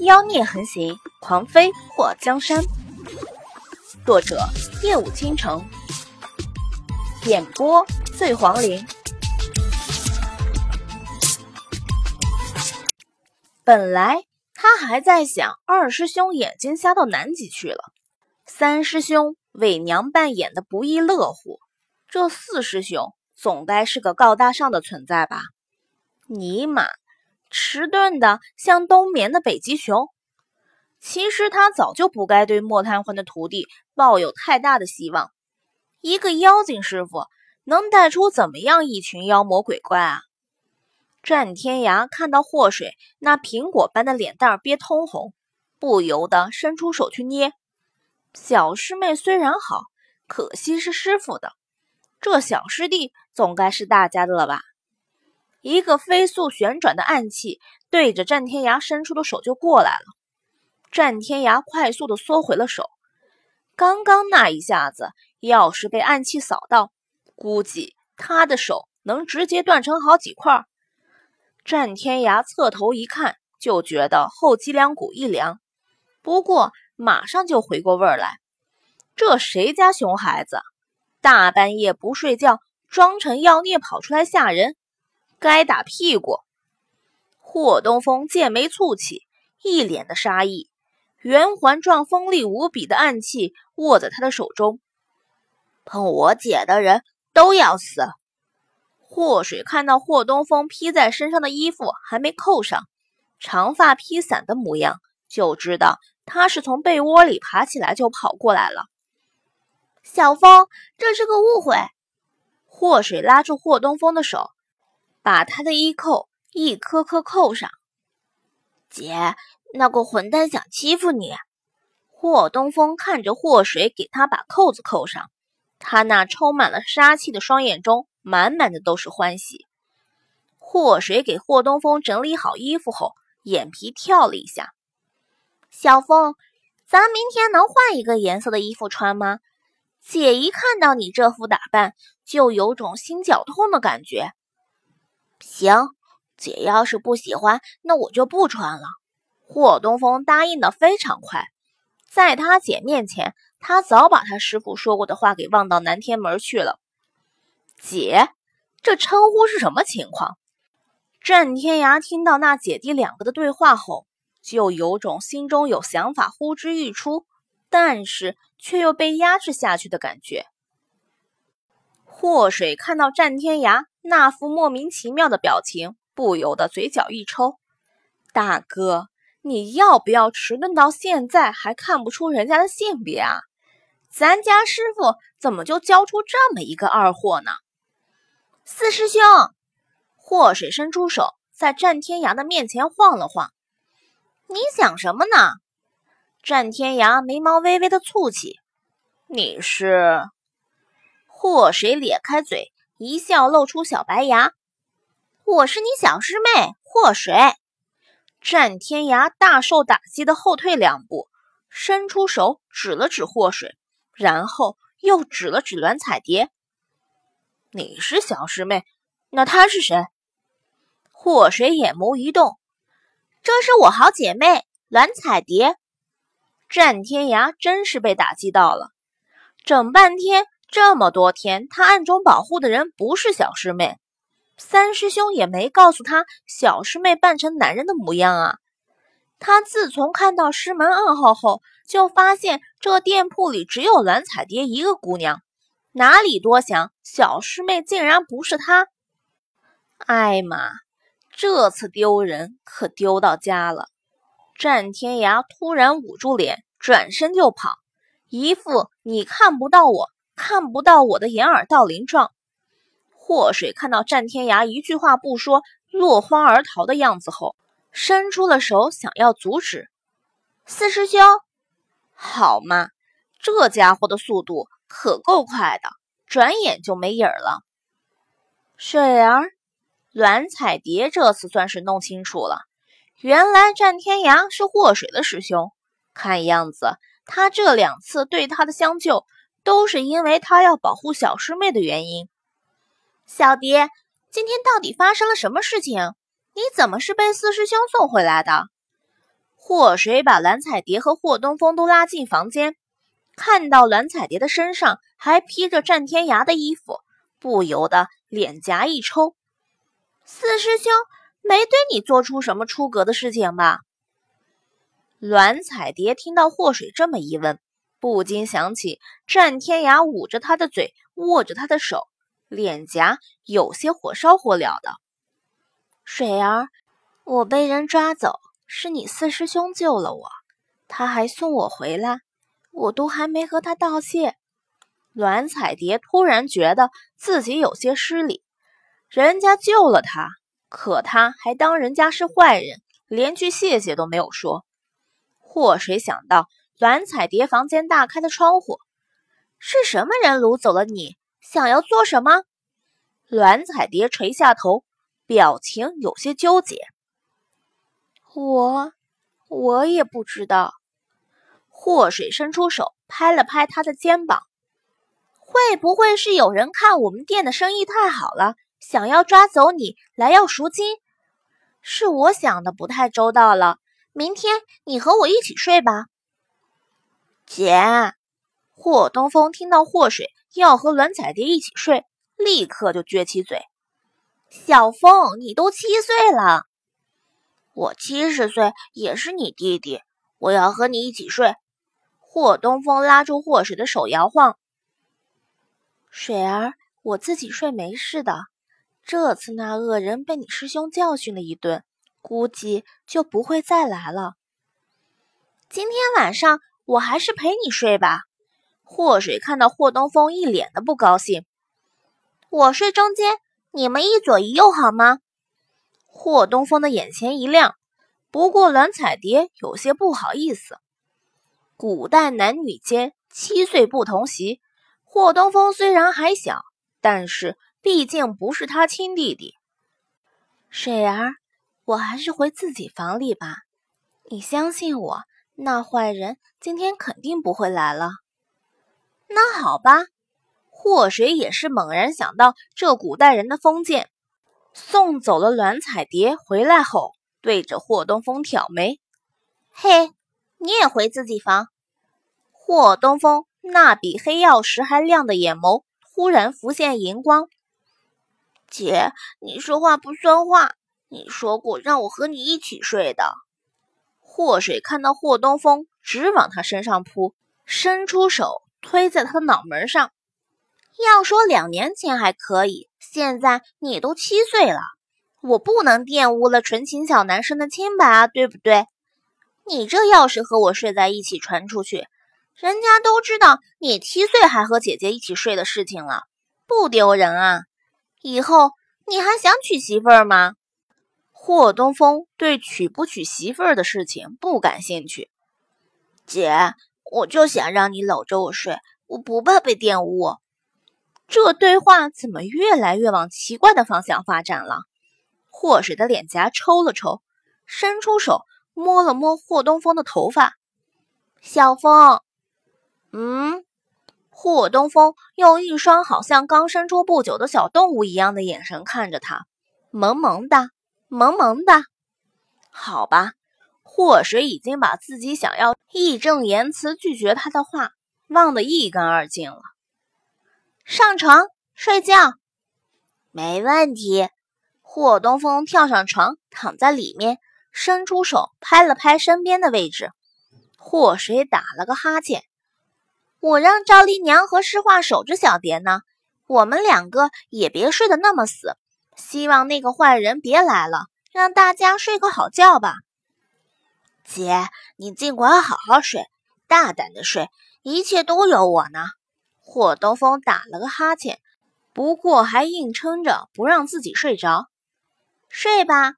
妖孽横行，狂飞破江山。作者：夜舞倾城，演播：醉黄林。本来他还在想，二师兄眼睛瞎到南极去了，三师兄伪娘扮演的不亦乐乎，这四师兄总该是个高大上的存在吧？尼玛，迟钝的像冬眠的北极熊。其实他早就不该对莫贪欢的徒弟抱有太大的希望。一个妖精师傅能带出怎么样一群妖魔鬼怪啊？战天涯看到祸水那苹果般的脸蛋憋通红，不由得伸出手去捏。小师妹虽然好，可惜是师傅的，这小师弟总该是大家的了吧？一个飞速旋转的暗器对着战天涯伸出的手就过来了，战天涯快速的缩回了手。刚刚那一下子，要是被暗器扫到，估计他的手能直接断成好几块。战天涯侧头一看，就觉得后脊梁骨一凉，不过马上就回过味儿来。这谁家熊孩子，大半夜不睡觉，装成妖孽跑出来吓人？该打屁股！霍东风剑眉蹙起，一脸的杀意。圆环状锋利无比的暗器握在他的手中，碰我姐的人都要死。霍水看到霍东风披在身上的衣服还没扣上，长发披散的模样，就知道他是从被窝里爬起来就跑过来了。小风，这是个误会。霍水拉住霍东风的手。把他的衣扣一颗颗扣上。姐，那个混蛋想欺负你。霍东风看着霍水给他把扣子扣上，他那充满了杀气的双眼中满满的都是欢喜。霍水给霍东风整理好衣服后，眼皮跳了一下。小风，咱明天能换一个颜色的衣服穿吗？姐一看到你这副打扮，就有种心绞痛的感觉。行，姐要是不喜欢，那我就不穿了。霍东风答应的非常快，在他姐面前，他早把他师傅说过的话给忘到南天门去了。姐，这称呼是什么情况？战天涯听到那姐弟两个的对话后，就有种心中有想法呼之欲出，但是却又被压制下去的感觉。霍水看到战天涯。那副莫名其妙的表情，不由得嘴角一抽。大哥，你要不要迟钝到现在还看不出人家的性别啊？咱家师傅怎么就教出这么一个二货呢？四师兄，祸水伸出手，在战天涯的面前晃了晃。你想什么呢？战天涯眉毛微微的蹙起。你是？祸水咧开嘴。一笑，露出小白牙。我是你小师妹祸水。战天涯大受打击的后退两步，伸出手指了指祸水，然后又指了指栾彩蝶。你是小师妹，那她是谁？祸水眼眸一动，这是我好姐妹栾彩蝶。战天涯真是被打击到了，整半天。这么多天，他暗中保护的人不是小师妹，三师兄也没告诉他小师妹扮成男人的模样啊。他自从看到师门暗号后，就发现这店铺里只有蓝彩蝶一个姑娘，哪里多想小师妹竟然不是她。艾玛，这次丢人可丢到家了。战天涯突然捂住脸，转身就跑，一副你看不到我。看不到我的掩耳盗铃状，祸水看到战天涯一句话不说，落荒而逃的样子后，伸出了手想要阻止。四师兄，好嘛，这家伙的速度可够快的，转眼就没影儿了。水儿，栾彩蝶这次算是弄清楚了，原来战天涯是祸水的师兄，看样子他这两次对他的相救。都是因为他要保护小师妹的原因。小蝶，今天到底发生了什么事情？你怎么是被四师兄送回来的？祸水把蓝彩蝶和霍东风都拉进房间，看到蓝彩蝶的身上还披着战天涯的衣服，不由得脸颊一抽。四师兄没对你做出什么出格的事情吧？蓝彩蝶听到祸水这么一问，不禁想起战天涯捂着他的嘴，握着他的手，脸颊有些火烧火燎的。水儿，我被人抓走。是你四师兄救了我，他还送我回来，我都还没和他道谢。栾彩蝶突然觉得自己有些失礼，人家救了他，可他还当人家是坏人，连句谢谢都没有说。祸水想到栾彩蝶房间大开的窗户，是什么人掳走了你？想要做什么？栾彩蝶垂下头，表情有些纠结。我，我也不知道。祸水伸出手拍了拍他的肩膀，会不会是有人看我们店的生意太好了，想要抓走你来要赎金？是我想的不太周到了。明天你和我一起睡吧，姐。霍东风听到祸水要和栾彩蝶一起睡，立刻就撅起嘴：“小风，你都七岁了。”我七十岁也是你弟弟，我要和你一起睡。霍东风拉住霍水的手摇晃。水儿，我自己睡没事的。这次那恶人被你师兄教训了一顿，估计就不会再来了。今天晚上我还是陪你睡吧。霍水看到霍东风一脸的不高兴，我睡中间，你们一左一右好吗？霍东风的眼前一亮，不过栾彩蝶有些不好意思。古代男女间七岁不同席，霍东风虽然还小，但是毕竟不是他亲弟弟。水儿，我还是回自己房里吧。你相信我，那坏人今天肯定不会来了。那好吧。祸水也是猛然想到这古代人的封建。送走了栾彩蝶，回来后对着霍东风挑眉：“嘿，你也回自己房。”霍东风那比黑曜石还亮的眼眸突然浮现银光。“姐，你说话不算话，你说过让我和你一起睡的。”祸水看到霍东风直往他身上扑，伸出手推在他的脑门上。要说两年前还可以，现在你都七岁了，我不能玷污了纯情小男生的清白啊，对不对？你这要是和我睡在一起传出去，人家都知道你七岁还和姐姐一起睡的事情了，不丢人啊？以后你还想娶媳妇儿吗？霍东风对娶不娶媳妇儿的事情不感兴趣。姐，我就想让你搂着我睡，我不怕被玷污。这对话怎么越来越往奇怪的方向发展了？霍水的脸颊抽了抽，伸出手摸了摸霍东风的头发。小风，嗯，霍东风用一双好像刚生出不久的小动物一样的眼神看着他，萌萌的，萌萌的。好吧，霍水已经把自己想要义正言辞拒绝他的话忘得一干二净了。上床睡觉，没问题。霍东风跳上床，躺在里面，伸出手拍了拍身边的位置。霍水打了个哈欠。我让赵丽娘和诗画守着小蝶呢，我们两个也别睡得那么死。希望那个坏人别来了，让大家睡个好觉吧。姐，你尽管好好睡，大胆的睡，一切都有我呢。霍东风打了个哈欠，不过还硬撑着不让自己睡着。睡吧，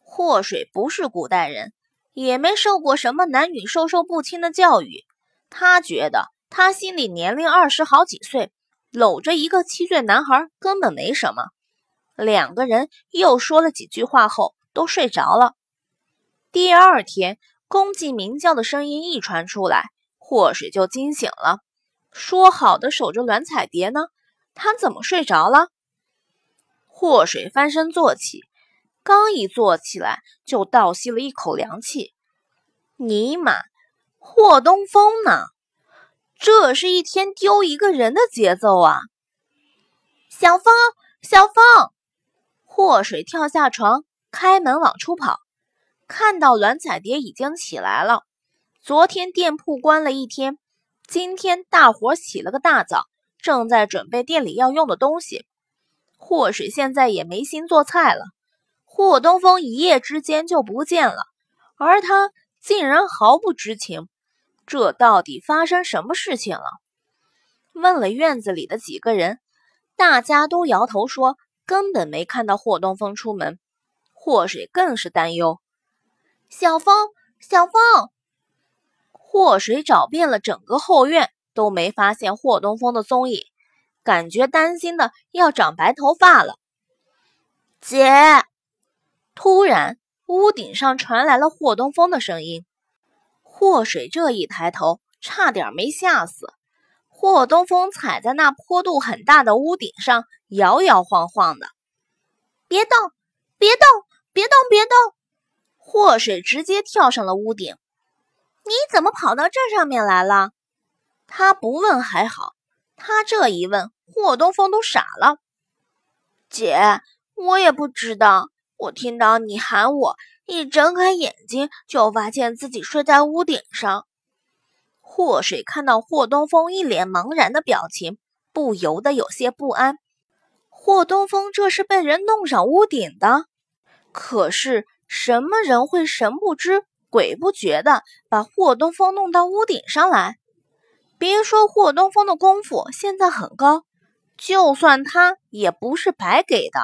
霍水不是古代人，也没受过什么男女授受不亲的教育。他觉得他心里年龄二十好几岁，搂着一个七岁男孩根本没什么。两个人又说了几句话后，都睡着了。第二天，公鸡鸣叫的声音一传出来，霍水就惊醒了。说好的守着栾彩蝶呢？他怎么睡着了？祸水翻身坐起，刚一坐起来就倒吸了一口凉气。尼玛，霍东风呢？这是一天丢一个人的节奏啊！小风，小风！祸水跳下床，开门往出跑，看到栾彩蝶已经起来了。昨天店铺关了一天，今天大伙起了个大早，正在准备店里要用的东西。祸水现在也没心做菜了。霍东风一夜之间就不见了，而他竟然毫不知情。这到底发生什么事情了？问了院子里的几个人，大家都摇头说根本没看到霍东风出门。霍水更是担忧：“小风，小风！”霍水找遍了整个后院，都没发现霍东风的踪影，感觉担心的要长白头发了。姐，突然屋顶上传来了霍东风的声音。霍水这一抬头，差点没吓死。霍东风踩在那坡度很大的屋顶上，摇摇晃晃的。别动，别动，别动，别动！霍水直接跳上了屋顶。你怎么跑到这上面来了？他不问还好，他这一问，霍东风都傻了。姐，我也不知道，我听到你喊我。一睁开眼睛，就发现自己睡在屋顶上。祸水看到霍东风一脸茫然的表情，不由得有些不安。霍东风这是被人弄上屋顶的？可是什么人会神不知鬼不觉的把霍东风弄到屋顶上来？别说霍东风的功夫现在很高，就算他也不是白给的。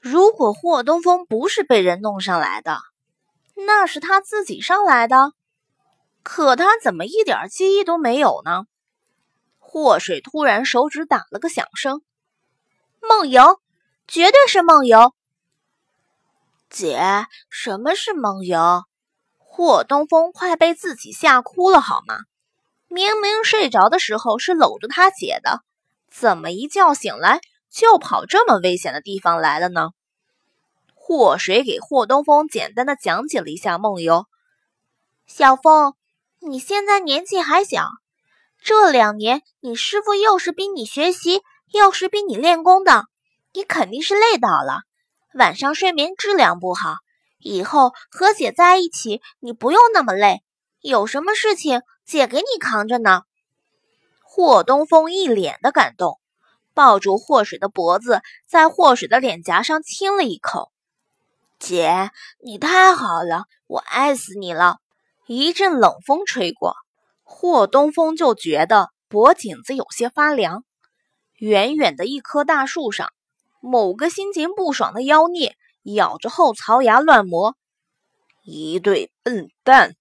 如果霍东风不是被人弄上来的，那是他自己上来的。可他怎么一点记忆都没有呢？霍水突然手指打了个响声，梦游，绝对是梦游。姐，什么是梦游？霍东风快被自己吓哭了，好吗？明明睡着的时候是搂着他姐的，怎么一觉醒来？就跑这么危险的地方来了呢？祸水给霍东风简单的讲解了一下梦游。小风，你现在年纪还小，这两年你师傅又是逼你学习，又是逼你练功的，你肯定是累倒了，晚上睡眠质量不好。以后和姐在一起，你不用那么累，有什么事情姐给你扛着呢。霍东风一脸的感动。抱住祸水的脖子，在祸水的脸颊上亲了一口。姐，你太好了，我爱死你了。一阵冷风吹过，霍东风就觉得脖颈子有些发凉。远远的一棵大树上，某个心情不爽的妖孽咬着后槽牙乱磨。一对笨蛋。